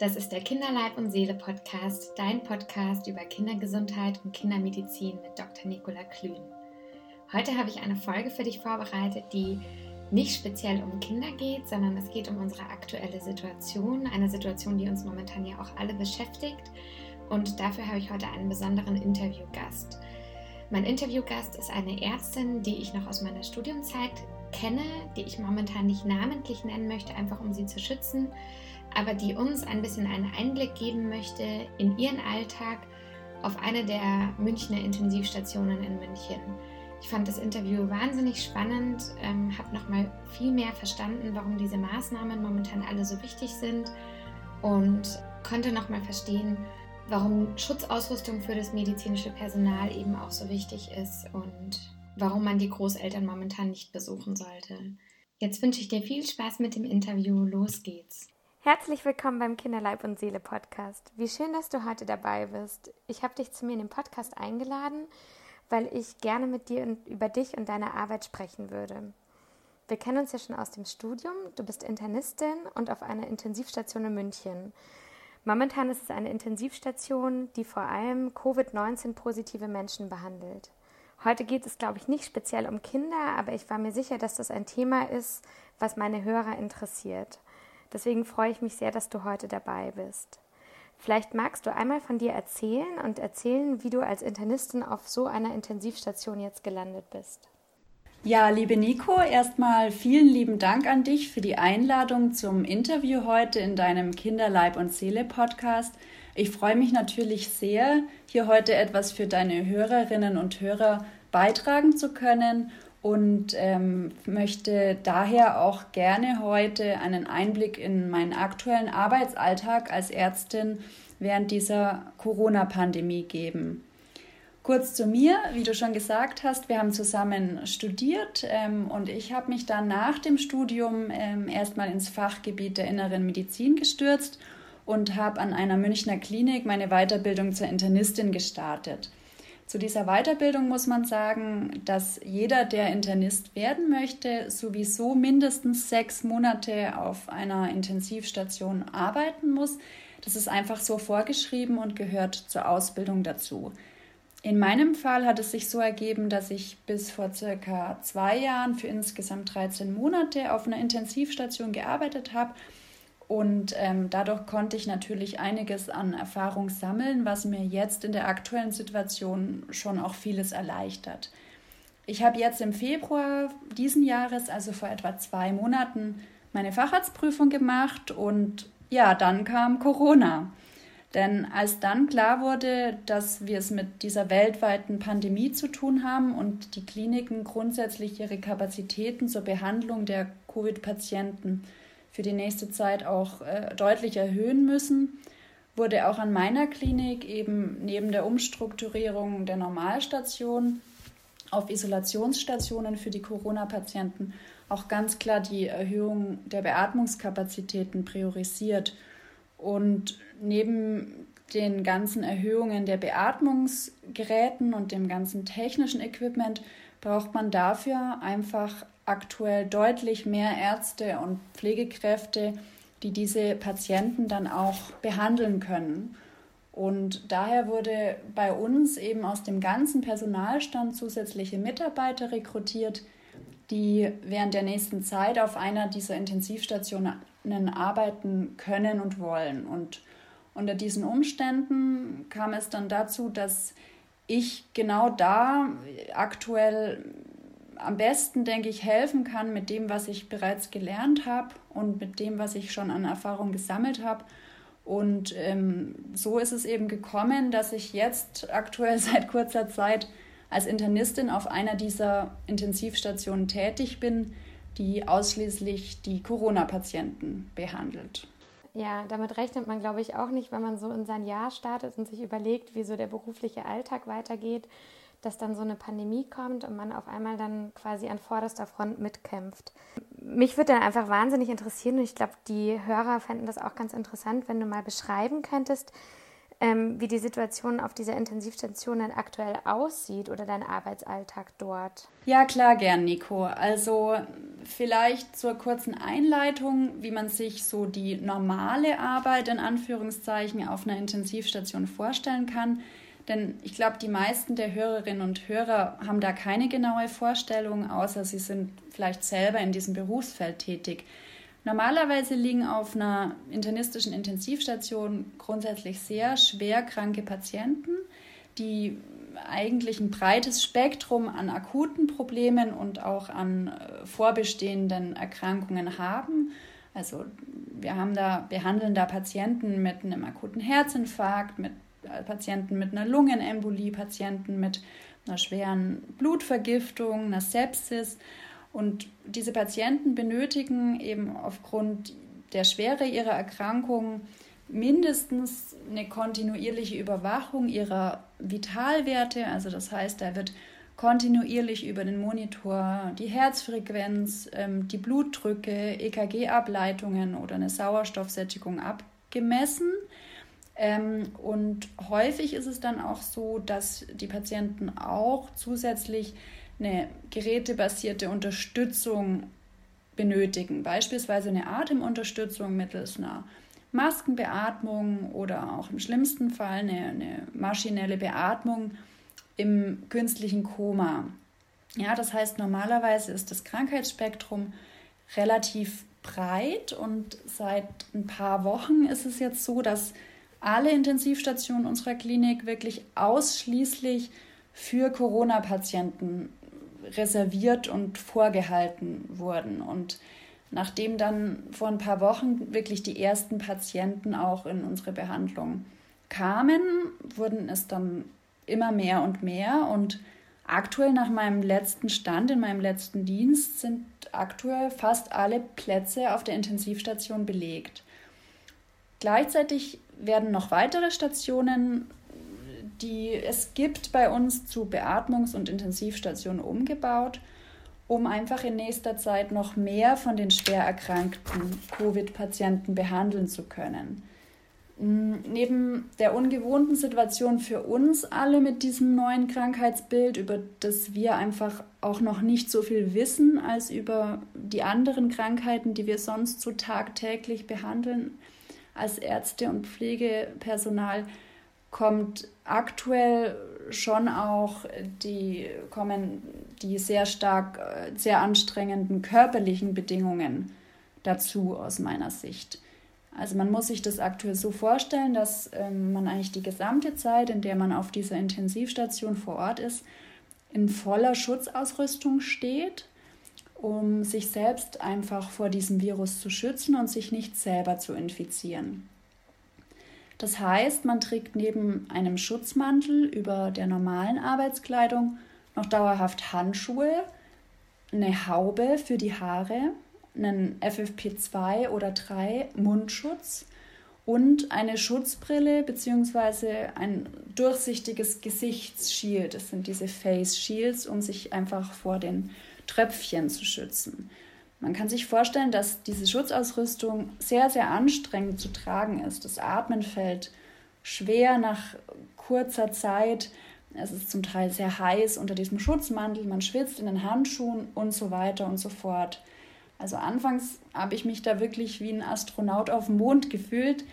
Das ist der Kinderleib und Seele Podcast, dein Podcast über Kindergesundheit und Kindermedizin mit Dr. Nicola Klün. Heute habe ich eine Folge für dich vorbereitet, die nicht speziell um Kinder geht, sondern es geht um unsere aktuelle Situation, eine Situation, die uns momentan ja auch alle beschäftigt. Und dafür habe ich heute einen besonderen Interviewgast. Mein Interviewgast ist eine Ärztin, die ich noch aus meiner Studienzeit kenne, die ich momentan nicht namentlich nennen möchte, einfach um sie zu schützen aber die uns ein bisschen einen Einblick geben möchte in ihren Alltag auf eine der Münchner Intensivstationen in München. Ich fand das Interview wahnsinnig spannend, ähm, habe nochmal viel mehr verstanden, warum diese Maßnahmen momentan alle so wichtig sind und konnte nochmal verstehen, warum Schutzausrüstung für das medizinische Personal eben auch so wichtig ist und warum man die Großeltern momentan nicht besuchen sollte. Jetzt wünsche ich dir viel Spaß mit dem Interview. Los geht's. Herzlich willkommen beim Kinderleib und Seele Podcast. Wie schön, dass du heute dabei bist. Ich habe dich zu mir in den Podcast eingeladen, weil ich gerne mit dir über dich und deine Arbeit sprechen würde. Wir kennen uns ja schon aus dem Studium. Du bist Internistin und auf einer Intensivstation in München. Momentan ist es eine Intensivstation, die vor allem Covid-19-positive Menschen behandelt. Heute geht es, glaube ich, nicht speziell um Kinder, aber ich war mir sicher, dass das ein Thema ist, was meine Hörer interessiert. Deswegen freue ich mich sehr, dass du heute dabei bist. Vielleicht magst du einmal von dir erzählen und erzählen, wie du als Internistin auf so einer Intensivstation jetzt gelandet bist. Ja, liebe Nico, erstmal vielen lieben Dank an dich für die Einladung zum Interview heute in deinem Kinderleib und Seele Podcast. Ich freue mich natürlich sehr, hier heute etwas für deine Hörerinnen und Hörer beitragen zu können und ähm, möchte daher auch gerne heute einen Einblick in meinen aktuellen Arbeitsalltag als Ärztin während dieser Corona-Pandemie geben. Kurz zu mir, wie du schon gesagt hast, wir haben zusammen studiert ähm, und ich habe mich dann nach dem Studium ähm, erstmal ins Fachgebiet der inneren Medizin gestürzt und habe an einer Münchner Klinik meine Weiterbildung zur Internistin gestartet. Zu dieser Weiterbildung muss man sagen, dass jeder, der Internist werden möchte, sowieso mindestens sechs Monate auf einer Intensivstation arbeiten muss. Das ist einfach so vorgeschrieben und gehört zur Ausbildung dazu. In meinem Fall hat es sich so ergeben, dass ich bis vor circa zwei Jahren für insgesamt 13 Monate auf einer Intensivstation gearbeitet habe und ähm, dadurch konnte ich natürlich einiges an Erfahrung sammeln, was mir jetzt in der aktuellen Situation schon auch vieles erleichtert. Ich habe jetzt im Februar diesen Jahres, also vor etwa zwei Monaten, meine Facharztprüfung gemacht und ja, dann kam Corona. Denn als dann klar wurde, dass wir es mit dieser weltweiten Pandemie zu tun haben und die Kliniken grundsätzlich ihre Kapazitäten zur Behandlung der Covid-Patienten für die nächste Zeit auch äh, deutlich erhöhen müssen, wurde auch an meiner Klinik eben neben der Umstrukturierung der Normalstation auf Isolationsstationen für die Corona-Patienten auch ganz klar die Erhöhung der Beatmungskapazitäten priorisiert. Und neben den ganzen Erhöhungen der Beatmungsgeräten und dem ganzen technischen Equipment braucht man dafür einfach aktuell deutlich mehr Ärzte und Pflegekräfte, die diese Patienten dann auch behandeln können. Und daher wurde bei uns eben aus dem ganzen Personalstand zusätzliche Mitarbeiter rekrutiert, die während der nächsten Zeit auf einer dieser Intensivstationen arbeiten können und wollen. Und unter diesen Umständen kam es dann dazu, dass ich genau da aktuell am besten, denke ich, helfen kann mit dem, was ich bereits gelernt habe und mit dem, was ich schon an Erfahrung gesammelt habe. Und ähm, so ist es eben gekommen, dass ich jetzt aktuell seit kurzer Zeit als Internistin auf einer dieser Intensivstationen tätig bin, die ausschließlich die Corona-Patienten behandelt. Ja, damit rechnet man, glaube ich, auch nicht, wenn man so in sein Jahr startet und sich überlegt, wie so der berufliche Alltag weitergeht dass dann so eine Pandemie kommt und man auf einmal dann quasi an vorderster Front mitkämpft. Mich würde dann einfach wahnsinnig interessieren und ich glaube, die Hörer fänden das auch ganz interessant, wenn du mal beschreiben könntest, ähm, wie die Situation auf dieser Intensivstation dann aktuell aussieht oder dein Arbeitsalltag dort. Ja, klar, gern, Nico. Also vielleicht zur kurzen Einleitung, wie man sich so die normale Arbeit in Anführungszeichen auf einer Intensivstation vorstellen kann. Denn ich glaube, die meisten der Hörerinnen und Hörer haben da keine genaue Vorstellung, außer sie sind vielleicht selber in diesem Berufsfeld tätig. Normalerweise liegen auf einer internistischen Intensivstation grundsätzlich sehr schwer kranke Patienten, die eigentlich ein breites Spektrum an akuten Problemen und auch an äh, vorbestehenden Erkrankungen haben. Also wir haben da, behandeln da Patienten mit einem akuten Herzinfarkt, mit Patienten mit einer Lungenembolie, Patienten mit einer schweren Blutvergiftung, einer Sepsis. Und diese Patienten benötigen eben aufgrund der Schwere ihrer Erkrankung mindestens eine kontinuierliche Überwachung ihrer Vitalwerte. Also das heißt, da wird kontinuierlich über den Monitor die Herzfrequenz, ähm, die Blutdrücke, EKG-Ableitungen oder eine Sauerstoffsättigung abgemessen. Ähm, und häufig ist es dann auch so, dass die Patienten auch zusätzlich eine gerätebasierte Unterstützung benötigen, beispielsweise eine Atemunterstützung mittels einer Maskenbeatmung oder auch im schlimmsten Fall eine, eine maschinelle Beatmung im künstlichen Koma. Ja, das heißt, normalerweise ist das Krankheitsspektrum relativ breit und seit ein paar Wochen ist es jetzt so, dass alle Intensivstationen unserer Klinik wirklich ausschließlich für Corona-Patienten reserviert und vorgehalten wurden. Und nachdem dann vor ein paar Wochen wirklich die ersten Patienten auch in unsere Behandlung kamen, wurden es dann immer mehr und mehr. Und aktuell nach meinem letzten Stand, in meinem letzten Dienst, sind aktuell fast alle Plätze auf der Intensivstation belegt. Gleichzeitig werden noch weitere Stationen die es gibt bei uns zu Beatmungs- und Intensivstationen umgebaut, um einfach in nächster Zeit noch mehr von den schwer erkrankten Covid-Patienten behandeln zu können. Mm, neben der ungewohnten Situation für uns alle mit diesem neuen Krankheitsbild, über das wir einfach auch noch nicht so viel wissen als über die anderen Krankheiten, die wir sonst so tagtäglich behandeln als Ärzte und Pflegepersonal, kommt aktuell schon auch die kommen die sehr stark äh, sehr anstrengenden körperlichen Bedingungen dazu aus meiner Sicht. Also man muss sich das aktuell so vorstellen, dass ähm, man eigentlich die gesamte Zeit, in der man auf dieser Intensivstation vor Ort ist, in voller Schutzausrüstung steht, um sich selbst einfach vor diesem Virus zu schützen und sich nicht selber zu infizieren. Das heißt, man trägt neben einem Schutzmantel über der normalen Arbeitskleidung noch dauerhaft Handschuhe, eine Haube für die Haare, einen FFP2 oder 3 Mundschutz und eine Schutzbrille bzw. ein durchsichtiges Gesichtsshield. Das sind diese Face Shields, um sich einfach vor den Tröpfchen zu schützen. Man kann sich vorstellen, dass diese Schutzausrüstung sehr, sehr anstrengend zu tragen ist. Das Atmen fällt schwer nach kurzer Zeit. Es ist zum Teil sehr heiß unter diesem Schutzmantel, man schwitzt in den Handschuhen und so weiter und so fort. Also anfangs habe ich mich da wirklich wie ein Astronaut auf dem Mond gefühlt.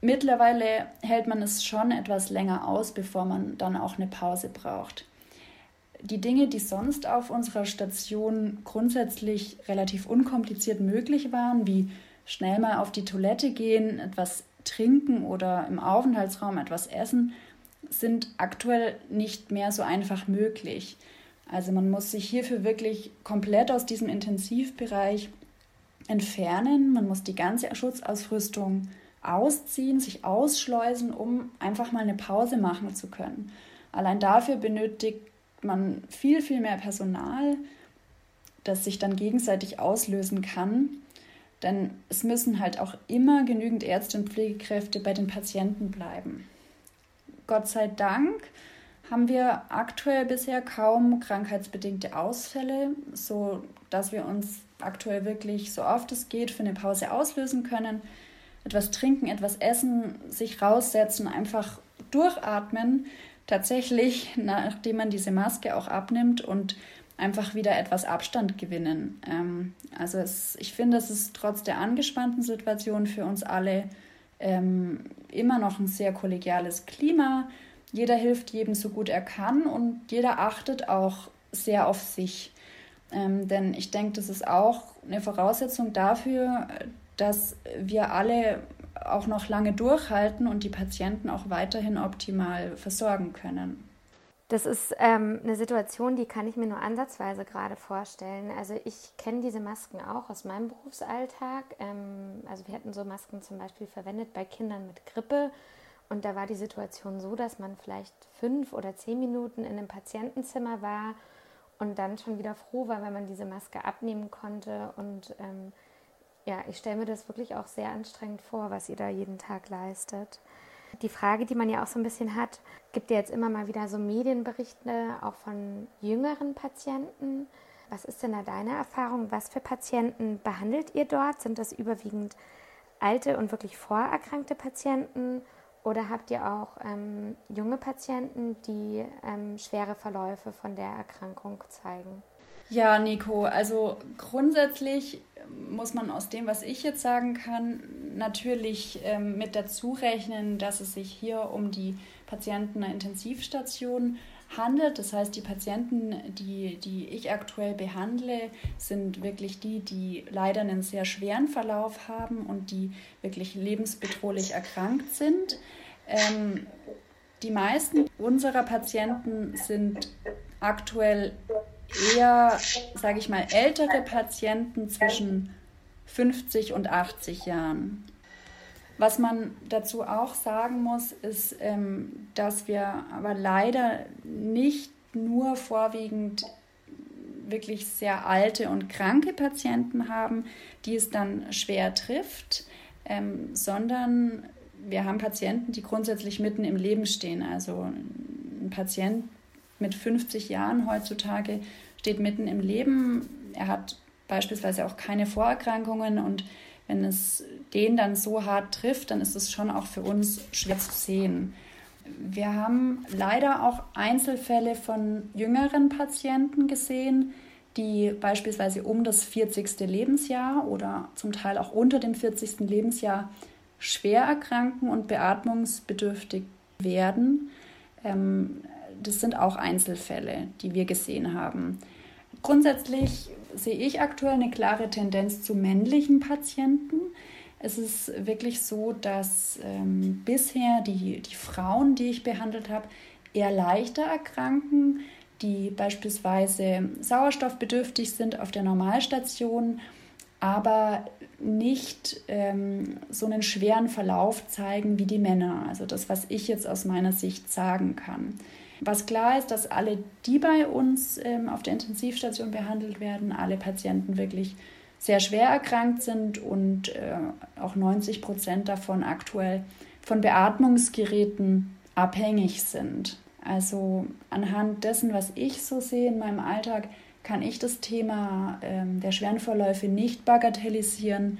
Mittlerweile hält man es schon etwas länger aus, bevor man dann auch eine Pause braucht die Dinge, die sonst auf unserer Station grundsätzlich relativ unkompliziert möglich waren, wie schnell mal auf die Toilette gehen, etwas trinken oder im Aufenthaltsraum etwas essen, sind aktuell nicht mehr so einfach möglich. Also man muss sich hierfür wirklich komplett aus diesem Intensivbereich entfernen. Man muss die ganze Schutzausrüstung ausziehen, sich ausschleusen, um einfach mal eine Pause machen zu können. Allein dafür benötigt man viel, viel mehr Personal, das sich dann gegenseitig auslösen kann. Denn es müssen halt auch immer genügend Ärzte und Pflegekräfte bei den Patienten bleiben. Gott sei Dank haben wir aktuell bisher kaum krankheitsbedingte Ausfälle, so dass wir uns aktuell wirklich so oft es geht für eine Pause auslösen können. Etwas trinken, etwas essen, sich raussetzen, einfach Durchatmen tatsächlich, nachdem man diese Maske auch abnimmt und einfach wieder etwas Abstand gewinnen. Ähm, also es, ich finde, es ist trotz der angespannten Situation für uns alle ähm, immer noch ein sehr kollegiales Klima. Jeder hilft jedem so gut er kann und jeder achtet auch sehr auf sich. Ähm, denn ich denke, das ist auch eine Voraussetzung dafür, dass wir alle auch noch lange durchhalten und die Patienten auch weiterhin optimal versorgen können. Das ist ähm, eine Situation, die kann ich mir nur ansatzweise gerade vorstellen. Also ich kenne diese Masken auch aus meinem Berufsalltag. Ähm, also wir hatten so Masken zum Beispiel verwendet bei Kindern mit Grippe. Und da war die Situation so, dass man vielleicht fünf oder zehn Minuten in einem Patientenzimmer war und dann schon wieder froh war, wenn man diese Maske abnehmen konnte. Und ähm, ja, ich stelle mir das wirklich auch sehr anstrengend vor, was ihr da jeden Tag leistet. Die Frage, die man ja auch so ein bisschen hat, gibt ja jetzt immer mal wieder so Medienberichte auch von jüngeren Patienten. Was ist denn da deine Erfahrung? Was für Patienten behandelt ihr dort? Sind das überwiegend alte und wirklich vorerkrankte Patienten? Oder habt ihr auch ähm, junge Patienten, die ähm, schwere Verläufe von der Erkrankung zeigen? Ja, Nico, also grundsätzlich muss man aus dem, was ich jetzt sagen kann, natürlich ähm, mit dazu rechnen, dass es sich hier um die Patienten einer Intensivstation handelt. Das heißt, die Patienten, die, die ich aktuell behandle, sind wirklich die, die leider einen sehr schweren Verlauf haben und die wirklich lebensbedrohlich erkrankt sind. Ähm, die meisten unserer Patienten sind aktuell eher, sage ich mal, ältere Patienten zwischen 50 und 80 Jahren. Was man dazu auch sagen muss, ist, ähm, dass wir aber leider nicht nur vorwiegend wirklich sehr alte und kranke Patienten haben, die es dann schwer trifft, ähm, sondern wir haben Patienten, die grundsätzlich mitten im Leben stehen. Also ein Patient mit 50 Jahren heutzutage steht mitten im Leben. Er hat beispielsweise auch keine Vorerkrankungen und wenn es den dann so hart trifft, dann ist es schon auch für uns schwer zu sehen. Wir haben leider auch Einzelfälle von jüngeren Patienten gesehen, die beispielsweise um das 40. Lebensjahr oder zum Teil auch unter dem 40. Lebensjahr schwer erkranken und beatmungsbedürftig werden. Ähm, das sind auch Einzelfälle, die wir gesehen haben. Grundsätzlich sehe ich aktuell eine klare Tendenz zu männlichen Patienten. Es ist wirklich so, dass ähm, bisher die, die Frauen, die ich behandelt habe, eher leichter erkranken, die beispielsweise sauerstoffbedürftig sind auf der Normalstation, aber nicht ähm, so einen schweren Verlauf zeigen wie die Männer. Also das, was ich jetzt aus meiner Sicht sagen kann. Was klar ist, dass alle, die bei uns ähm, auf der Intensivstation behandelt werden, alle Patienten wirklich sehr schwer erkrankt sind und äh, auch 90 Prozent davon aktuell von Beatmungsgeräten abhängig sind. Also anhand dessen, was ich so sehe in meinem Alltag, kann ich das Thema ähm, der schweren Verläufe nicht bagatellisieren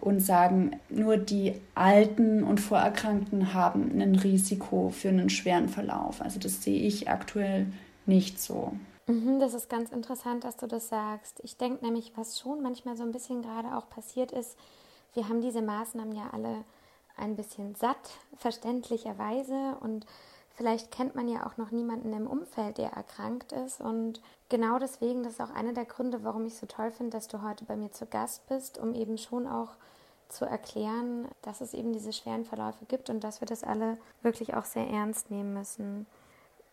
und sagen, nur die Alten und Vorerkrankten haben ein Risiko für einen schweren Verlauf. Also das sehe ich aktuell nicht so. Mhm, das ist ganz interessant, dass du das sagst. Ich denke nämlich, was schon manchmal so ein bisschen gerade auch passiert ist, wir haben diese Maßnahmen ja alle ein bisschen satt, verständlicherweise. Und vielleicht kennt man ja auch noch niemanden im Umfeld, der erkrankt ist. Und genau deswegen, das ist auch einer der Gründe, warum ich so toll finde, dass du heute bei mir zu Gast bist, um eben schon auch zu erklären, dass es eben diese schweren Verläufe gibt und dass wir das alle wirklich auch sehr ernst nehmen müssen.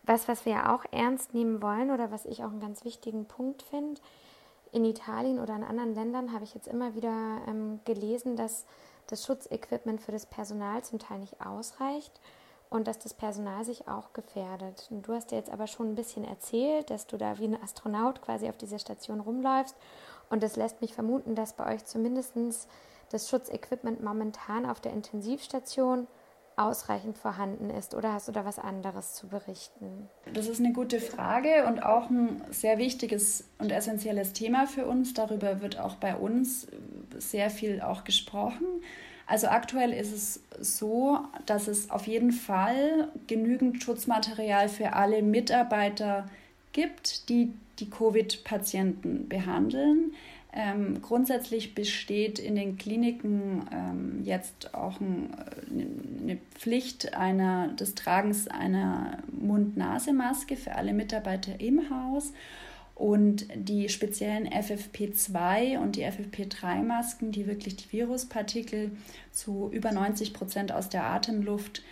Was, was wir ja auch ernst nehmen wollen oder was ich auch einen ganz wichtigen Punkt finde, in Italien oder in anderen Ländern habe ich jetzt immer wieder ähm, gelesen, dass das Schutzequipment für das Personal zum Teil nicht ausreicht und dass das Personal sich auch gefährdet. Und du hast dir jetzt aber schon ein bisschen erzählt, dass du da wie ein Astronaut quasi auf dieser Station rumläufst und das lässt mich vermuten, dass bei euch zumindest das Schutzequipment momentan auf der Intensivstation ausreichend vorhanden ist oder hast du da was anderes zu berichten? Das ist eine gute Frage und auch ein sehr wichtiges und essentielles Thema für uns. Darüber wird auch bei uns sehr viel auch gesprochen. Also aktuell ist es so, dass es auf jeden Fall genügend Schutzmaterial für alle Mitarbeiter gibt, die die Covid-Patienten behandeln. Ähm, grundsätzlich besteht in den Kliniken ähm, jetzt auch ein, eine Pflicht einer, des Tragens einer Mund-Nase-Maske für alle Mitarbeiter im Haus. Und die speziellen FFP2 und die FFP3-Masken, die wirklich die Viruspartikel zu über 90 Prozent aus der Atemluft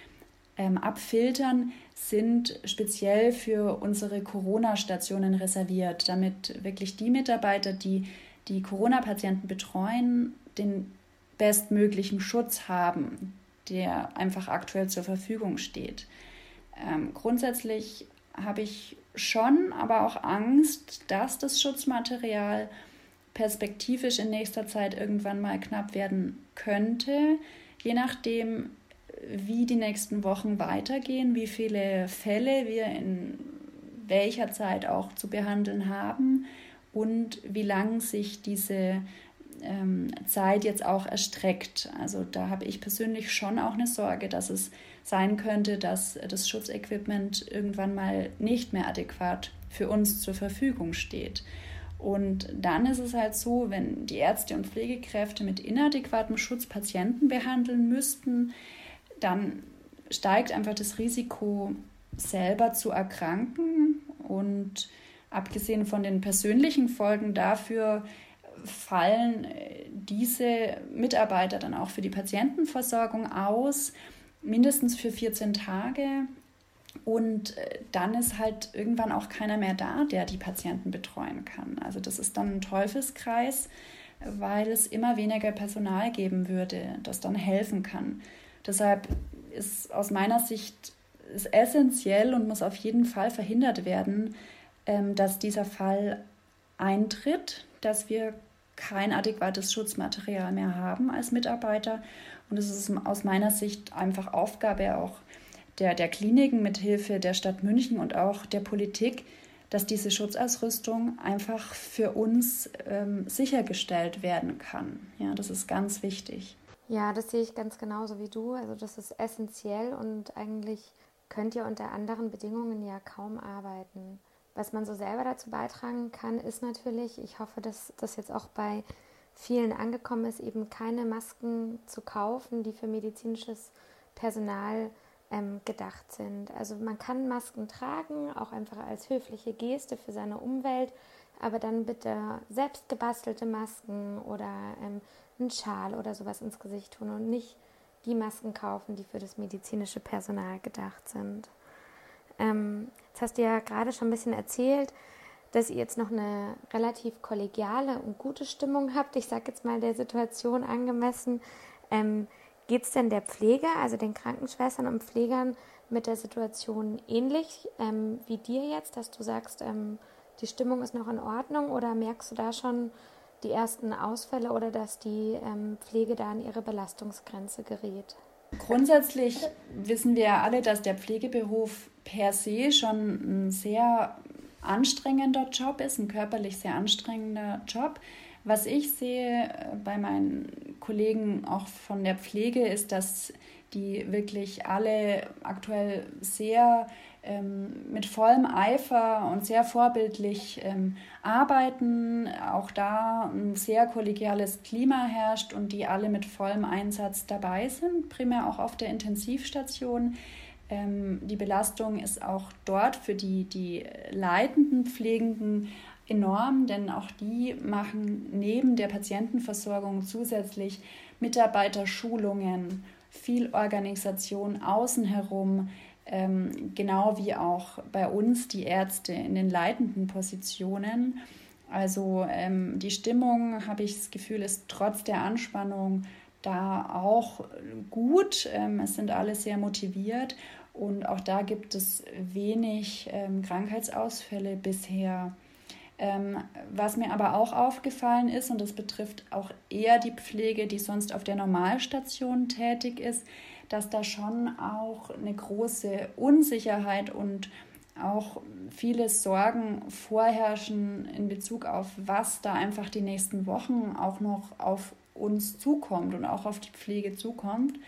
ähm, abfiltern, sind speziell für unsere Corona-Stationen reserviert, damit wirklich die Mitarbeiter, die die Corona-Patienten betreuen, den bestmöglichen Schutz haben, der einfach aktuell zur Verfügung steht. Ähm, grundsätzlich habe ich schon aber auch Angst, dass das Schutzmaterial perspektivisch in nächster Zeit irgendwann mal knapp werden könnte, je nachdem, wie die nächsten Wochen weitergehen, wie viele Fälle wir in welcher Zeit auch zu behandeln haben und wie lang sich diese ähm, Zeit jetzt auch erstreckt. Also da habe ich persönlich schon auch eine Sorge, dass es sein könnte, dass das Schutzequipment irgendwann mal nicht mehr adäquat für uns zur Verfügung steht. Und dann ist es halt so, wenn die Ärzte und Pflegekräfte mit inadäquatem Schutz Patienten behandeln müssten, dann steigt einfach das Risiko, selber zu erkranken und abgesehen von den persönlichen Folgen dafür fallen äh, diese Mitarbeiter dann auch für die Patientenversorgung aus, mindestens für 14 Tage. Und äh, dann ist halt irgendwann auch keiner mehr da, der die Patienten betreuen kann. Also das ist dann ein Teufelskreis, weil es immer weniger Personal geben würde, das dann helfen kann. Deshalb ist aus meiner Sicht ist essentiell und muss auf jeden Fall verhindert werden, ähm, dass dieser Fall eintritt, dass wir kein adäquates Schutzmaterial mehr haben als Mitarbeiter. Und es ist aus meiner Sicht einfach Aufgabe auch der, der Kliniken mit Hilfe der Stadt München und auch der Politik, dass diese Schutzausrüstung einfach für uns ähm, sichergestellt werden kann. Ja, das ist ganz wichtig. Ja, das sehe ich ganz genauso wie du. Also das ist essentiell und eigentlich könnt ihr unter anderen Bedingungen ja kaum arbeiten. Was man so selber dazu beitragen kann, ist natürlich, ich hoffe, dass das jetzt auch bei vielen angekommen ist, eben keine Masken zu kaufen, die für medizinisches Personal ähm, gedacht sind. Also man kann Masken tragen, auch einfach als höfliche Geste für seine Umwelt, aber dann bitte selbst gebastelte Masken oder ähm, einen Schal oder sowas ins Gesicht tun und nicht die Masken kaufen, die für das medizinische Personal gedacht sind. Ähm, jetzt hast du ja gerade schon ein bisschen erzählt, dass ihr jetzt noch eine relativ kollegiale und gute Stimmung habt. Ich sage jetzt mal der Situation angemessen. Ähm, Geht es denn der Pflege, also den Krankenschwestern und Pflegern, mit der Situation ähnlich ähm, wie dir jetzt, dass du sagst, ähm, die Stimmung ist noch in Ordnung oder merkst du da schon die ersten Ausfälle oder dass die ähm, Pflege da an ihre Belastungsgrenze gerät? Grundsätzlich wissen wir alle, dass der Pflegeberuf per se schon ein sehr anstrengender Job ist, ein körperlich sehr anstrengender Job. Was ich sehe äh, bei meinen Kollegen auch von der Pflege ist, dass die wirklich alle aktuell sehr ähm, mit vollem Eifer und sehr vorbildlich ähm, arbeiten. Auch da ein sehr kollegiales Klima herrscht und die alle mit vollem Einsatz dabei sind, primär auch auf der Intensivstation. Ähm, die Belastung ist auch dort für die, die leitenden Pflegenden enorm, denn auch die machen neben der Patientenversorgung zusätzlich Mitarbeiterschulungen, viel Organisation außen herum, ähm, genau wie auch bei uns die Ärzte in den leitenden Positionen. Also ähm, die Stimmung, habe ich das Gefühl, ist trotz der Anspannung da auch gut. Ähm, es sind alle sehr motiviert und auch da gibt es wenig ähm, Krankheitsausfälle bisher. Ähm, was mir aber auch aufgefallen ist, und das betrifft auch eher die Pflege, die sonst auf der Normalstation tätig ist, dass da schon auch eine große Unsicherheit und auch viele Sorgen vorherrschen in Bezug auf, was da einfach die nächsten Wochen auch noch auf uns zukommt und auch auf die Pflege zukommt.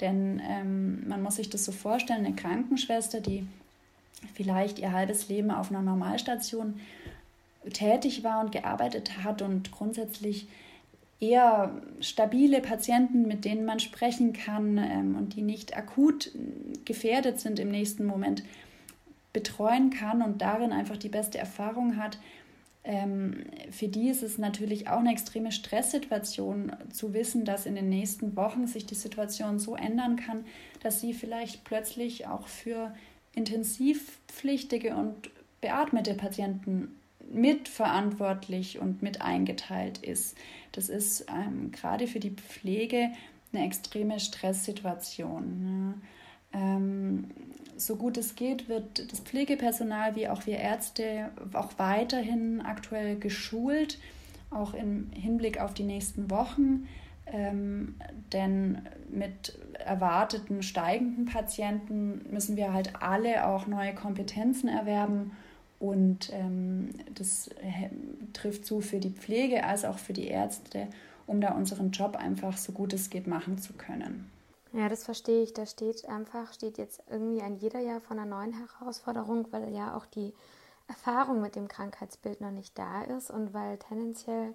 Denn ähm, man muss sich das so vorstellen, eine Krankenschwester, die vielleicht ihr halbes Leben auf einer Normalstation tätig war und gearbeitet hat und grundsätzlich eher stabile Patienten, mit denen man sprechen kann ähm, und die nicht akut gefährdet sind im nächsten Moment, betreuen kann und darin einfach die beste Erfahrung hat. Ähm, für die ist es natürlich auch eine extreme Stresssituation zu wissen, dass in den nächsten Wochen sich die Situation so ändern kann, dass sie vielleicht plötzlich auch für intensivpflichtige und beatmete Patienten mitverantwortlich und mit eingeteilt ist. Das ist ähm, gerade für die Pflege eine extreme Stresssituation. Ja. Ähm, so gut es geht, wird das Pflegepersonal wie auch wir Ärzte auch weiterhin aktuell geschult, auch im Hinblick auf die nächsten Wochen. Ähm, denn mit erwarteten steigenden Patienten müssen wir halt alle auch neue Kompetenzen erwerben und ähm, das trifft zu für die Pflege als auch für die Ärzte, um da unseren Job einfach so gut es geht machen zu können. Ja, das verstehe ich. Da steht einfach, steht jetzt irgendwie ein jeder Jahr von einer neuen Herausforderung, weil ja auch die Erfahrung mit dem Krankheitsbild noch nicht da ist und weil tendenziell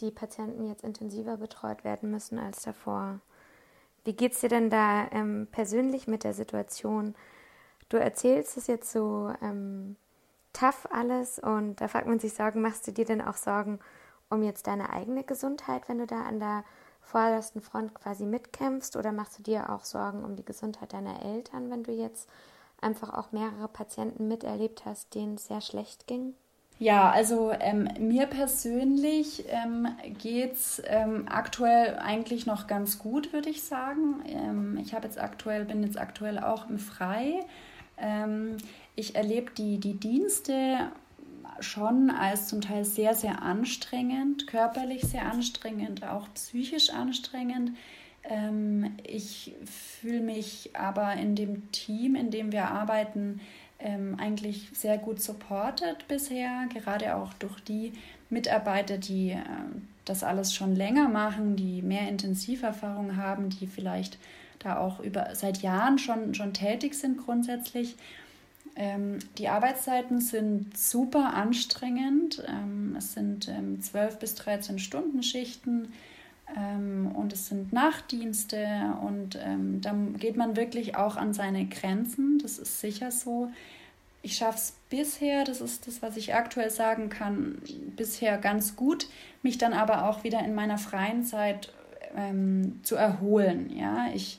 die Patienten jetzt intensiver betreut werden müssen als davor. Wie geht es dir denn da ähm, persönlich mit der Situation? Du erzählst es jetzt so ähm, tough alles und da fragt man sich Sorgen, machst du dir denn auch Sorgen um jetzt deine eigene Gesundheit, wenn du da an der vordersten Front quasi mitkämpfst oder machst du dir auch Sorgen um die Gesundheit deiner Eltern, wenn du jetzt einfach auch mehrere Patienten miterlebt hast, denen es sehr schlecht ging? Ja, also ähm, mir persönlich ähm, geht es ähm, aktuell eigentlich noch ganz gut, würde ich sagen. Ähm, ich habe jetzt aktuell, bin jetzt aktuell auch im Frei. Ähm, ich erlebe die, die Dienste schon als zum Teil sehr, sehr anstrengend, körperlich sehr anstrengend, auch psychisch anstrengend. Ähm, ich fühle mich aber in dem Team, in dem wir arbeiten, ähm, eigentlich sehr gut supported bisher, gerade auch durch die Mitarbeiter, die äh, das alles schon länger machen, die mehr Intensiverfahrung haben, die vielleicht da auch über, seit Jahren schon, schon tätig sind grundsätzlich. Ähm, die Arbeitszeiten sind super anstrengend. Ähm, es sind ähm, 12 bis 13 Stunden Schichten ähm, und es sind Nachtdienste und ähm, da geht man wirklich auch an seine Grenzen. Das ist sicher so. Ich schaffe es bisher, das ist das, was ich aktuell sagen kann, bisher ganz gut, mich dann aber auch wieder in meiner freien Zeit ähm, zu erholen. Ja, ich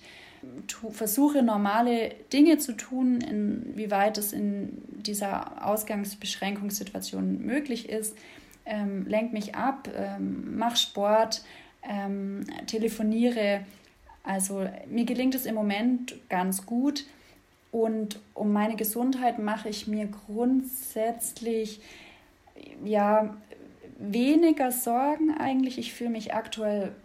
versuche normale Dinge zu tun, inwieweit es in dieser Ausgangsbeschränkungssituation möglich ist. Ähm, lenk mich ab, ähm, mach Sport, ähm, telefoniere. Also mir gelingt es im Moment ganz gut und um meine Gesundheit mache ich mir grundsätzlich ja weniger Sorgen eigentlich. Ich fühle mich aktuell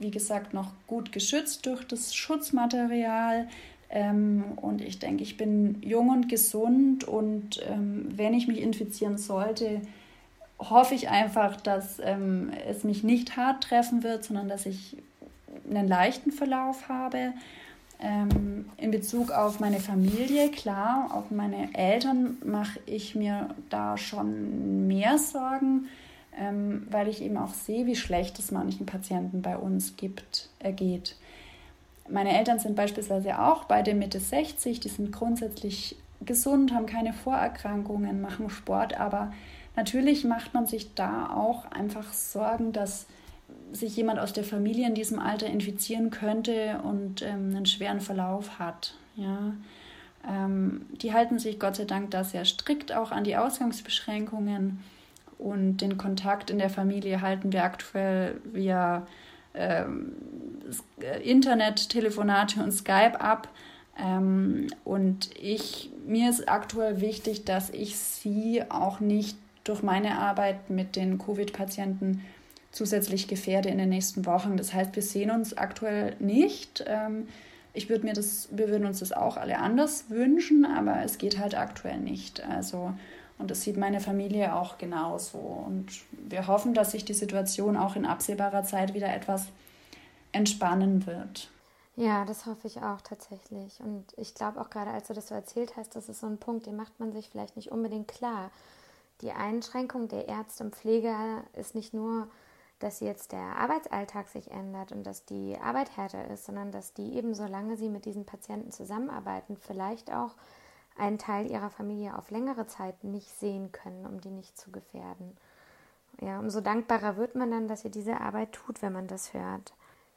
wie gesagt, noch gut geschützt durch das Schutzmaterial. Ähm, und ich denke, ich bin jung und gesund und ähm, wenn ich mich infizieren sollte, hoffe ich einfach, dass ähm, es mich nicht hart treffen wird, sondern dass ich einen leichten Verlauf habe. Ähm, in Bezug auf meine Familie, klar, auf meine Eltern mache ich mir da schon mehr Sorgen ähm, weil ich eben auch sehe, wie schlecht es manchen Patienten bei uns gibt, äh, geht. Meine Eltern sind beispielsweise auch beide Mitte 60, die sind grundsätzlich gesund, haben keine Vorerkrankungen, machen Sport, aber natürlich macht man sich da auch einfach Sorgen, dass sich jemand aus der Familie in diesem Alter infizieren könnte und ähm, einen schweren Verlauf hat. Ja. Ähm, die halten sich Gott sei Dank da sehr strikt auch an die Ausgangsbeschränkungen. Und den Kontakt in der Familie halten wir aktuell via ähm, Internet, Telefonate und Skype ab. Ähm, und ich, mir ist aktuell wichtig, dass ich sie auch nicht durch meine Arbeit mit den Covid-Patienten zusätzlich gefährde in den nächsten Wochen. Das heißt, wir sehen uns aktuell nicht. Ähm, ich würde mir das, wir würden uns das auch alle anders wünschen, aber es geht halt aktuell nicht. Also und das sieht meine Familie auch genauso. Und wir hoffen, dass sich die Situation auch in absehbarer Zeit wieder etwas entspannen wird. Ja, das hoffe ich auch tatsächlich. Und ich glaube auch gerade, als du das so erzählt hast, das ist so ein Punkt, den macht man sich vielleicht nicht unbedingt klar. Die Einschränkung der Ärzte und Pfleger ist nicht nur, dass jetzt der Arbeitsalltag sich ändert und dass die Arbeit härter ist, sondern dass die eben, solange sie mit diesen Patienten zusammenarbeiten, vielleicht auch einen Teil ihrer Familie auf längere Zeit nicht sehen können, um die nicht zu gefährden. Ja, umso dankbarer wird man dann, dass ihr diese Arbeit tut, wenn man das hört.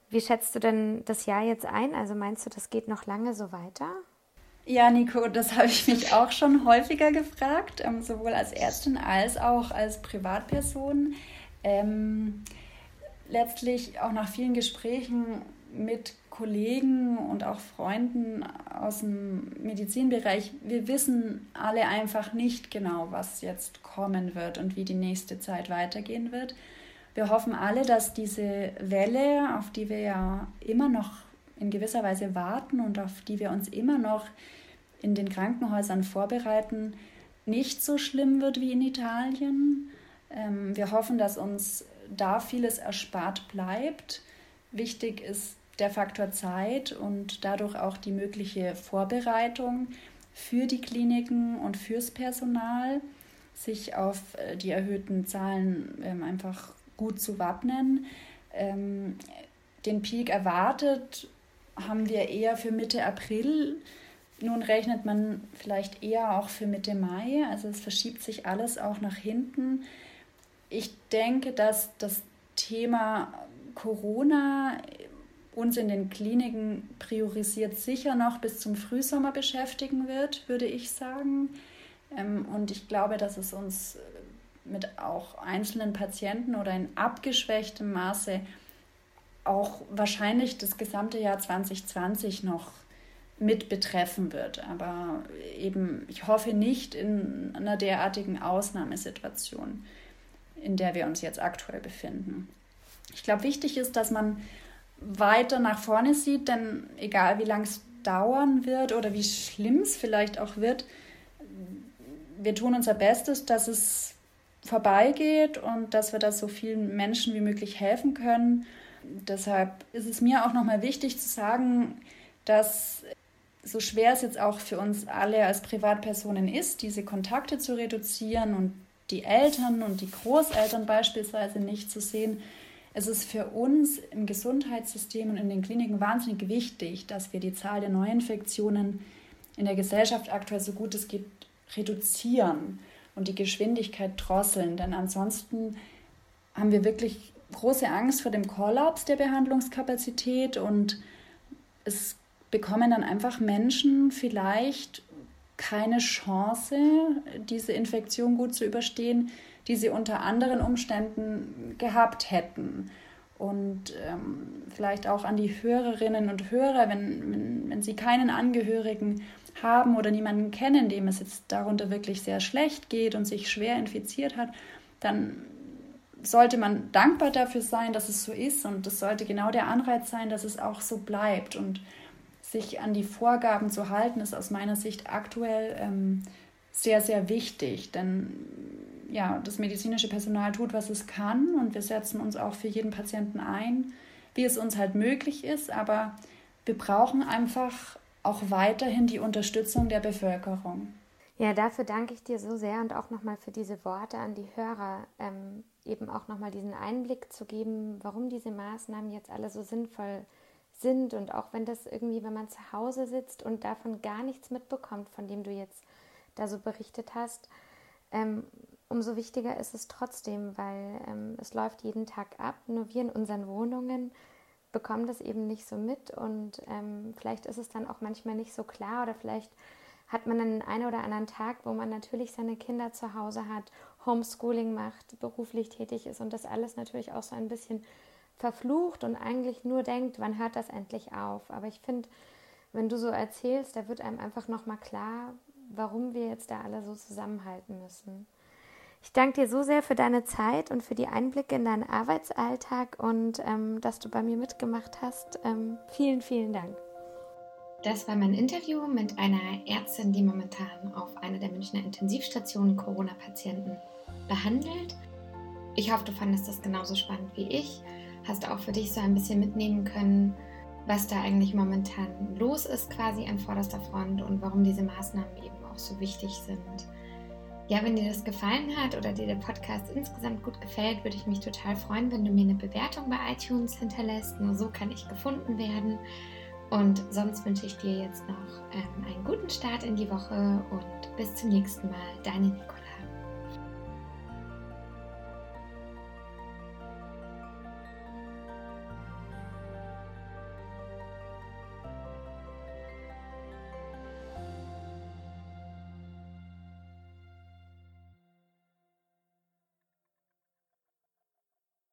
Wie schätzt du denn das Jahr jetzt ein? Also meinst du, das geht noch lange so weiter? Ja, Nico, das habe ich mich auch schon häufiger gefragt, ähm, sowohl als Ärztin als auch als Privatperson. Ähm, letztlich auch nach vielen Gesprächen mit Kollegen und auch Freunden aus dem Medizinbereich, wir wissen alle einfach nicht genau, was jetzt kommen wird und wie die nächste Zeit weitergehen wird. Wir hoffen alle, dass diese Welle, auf die wir ja immer noch in gewisser Weise warten und auf die wir uns immer noch in den Krankenhäusern vorbereiten, nicht so schlimm wird wie in Italien. Ähm, wir hoffen, dass uns da vieles erspart bleibt. Wichtig ist der Faktor Zeit und dadurch auch die mögliche Vorbereitung für die Kliniken und fürs Personal, sich auf äh, die erhöhten Zahlen ähm, einfach gut zu wappnen. Ähm, den Peak erwartet haben wir eher für Mitte April. Nun rechnet man vielleicht eher auch für Mitte Mai. Also es verschiebt sich alles auch nach hinten. Ich denke, dass das Thema Corona uns in den Kliniken priorisiert sicher noch bis zum Frühsommer beschäftigen wird, würde ich sagen. Ähm, und ich glaube, dass es uns mit auch einzelnen Patienten oder in abgeschwächtem Maße auch wahrscheinlich das gesamte Jahr 2020 noch mit betreffen wird. Aber eben, ich hoffe nicht in einer derartigen Ausnahmesituation, in der wir uns jetzt aktuell befinden. Ich glaube, wichtig ist, dass man weiter nach vorne sieht, denn egal wie lange es dauern wird oder wie schlimm es vielleicht auch wird, wir tun unser Bestes, dass es vorbeigeht und dass wir da so vielen Menschen wie möglich helfen können. Deshalb ist es mir auch nochmal wichtig zu sagen, dass so schwer es jetzt auch für uns alle als Privatpersonen ist, diese Kontakte zu reduzieren und die Eltern und die Großeltern beispielsweise nicht zu sehen, es ist für uns im Gesundheitssystem und in den Kliniken wahnsinnig wichtig, dass wir die Zahl der Neuinfektionen in der Gesellschaft aktuell so gut es geht reduzieren und die Geschwindigkeit drosseln. Denn ansonsten haben wir wirklich große Angst vor dem Kollaps der Behandlungskapazität und es bekommen dann einfach Menschen vielleicht keine Chance, diese Infektion gut zu überstehen, die sie unter anderen Umständen gehabt hätten. Und ähm, vielleicht auch an die Hörerinnen und Hörer, wenn, wenn, wenn sie keinen Angehörigen haben oder niemanden kennen, dem es jetzt darunter wirklich sehr schlecht geht und sich schwer infiziert hat, dann sollte man dankbar dafür sein, dass es so ist. Und das sollte genau der Anreiz sein, dass es auch so bleibt. Und sich an die Vorgaben zu halten, ist aus meiner Sicht aktuell ähm, sehr, sehr wichtig, denn ja, das medizinische Personal tut, was es kann. Und wir setzen uns auch für jeden Patienten ein, wie es uns halt möglich ist, aber wir brauchen einfach auch weiterhin die Unterstützung der Bevölkerung. Ja, dafür danke ich dir so sehr und auch nochmal für diese Worte an die Hörer, ähm, eben auch nochmal diesen Einblick zu geben, warum diese Maßnahmen jetzt alle so sinnvoll sind. Und auch wenn das irgendwie, wenn man zu Hause sitzt und davon gar nichts mitbekommt, von dem du jetzt da so berichtet hast, ähm, umso wichtiger ist es trotzdem, weil ähm, es läuft jeden Tag ab. Nur wir in unseren Wohnungen bekommen das eben nicht so mit und ähm, vielleicht ist es dann auch manchmal nicht so klar oder vielleicht hat man dann einen oder anderen Tag, wo man natürlich seine Kinder zu Hause hat, Homeschooling macht, beruflich tätig ist und das alles natürlich auch so ein bisschen verflucht und eigentlich nur denkt, wann hört das endlich auf. Aber ich finde, wenn du so erzählst, da wird einem einfach nochmal klar, warum wir jetzt da alle so zusammenhalten müssen. Ich danke dir so sehr für deine Zeit und für die Einblicke in deinen Arbeitsalltag und ähm, dass du bei mir mitgemacht hast. Ähm, vielen, vielen Dank. Das war mein Interview mit einer Ärztin, die momentan auf einer der Münchner Intensivstationen Corona-Patienten behandelt. Ich hoffe, du fandest das genauso spannend wie ich. hast auch für dich so ein bisschen mitnehmen können, was da eigentlich momentan los ist, quasi an vorderster Front und warum diese Maßnahmen eben auch so wichtig sind. Ja, wenn dir das gefallen hat oder dir der Podcast insgesamt gut gefällt, würde ich mich total freuen, wenn du mir eine Bewertung bei iTunes hinterlässt. Nur so kann ich gefunden werden. Und sonst wünsche ich dir jetzt noch ähm, einen guten Start in die Woche und bis zum nächsten Mal. Deine Nicole.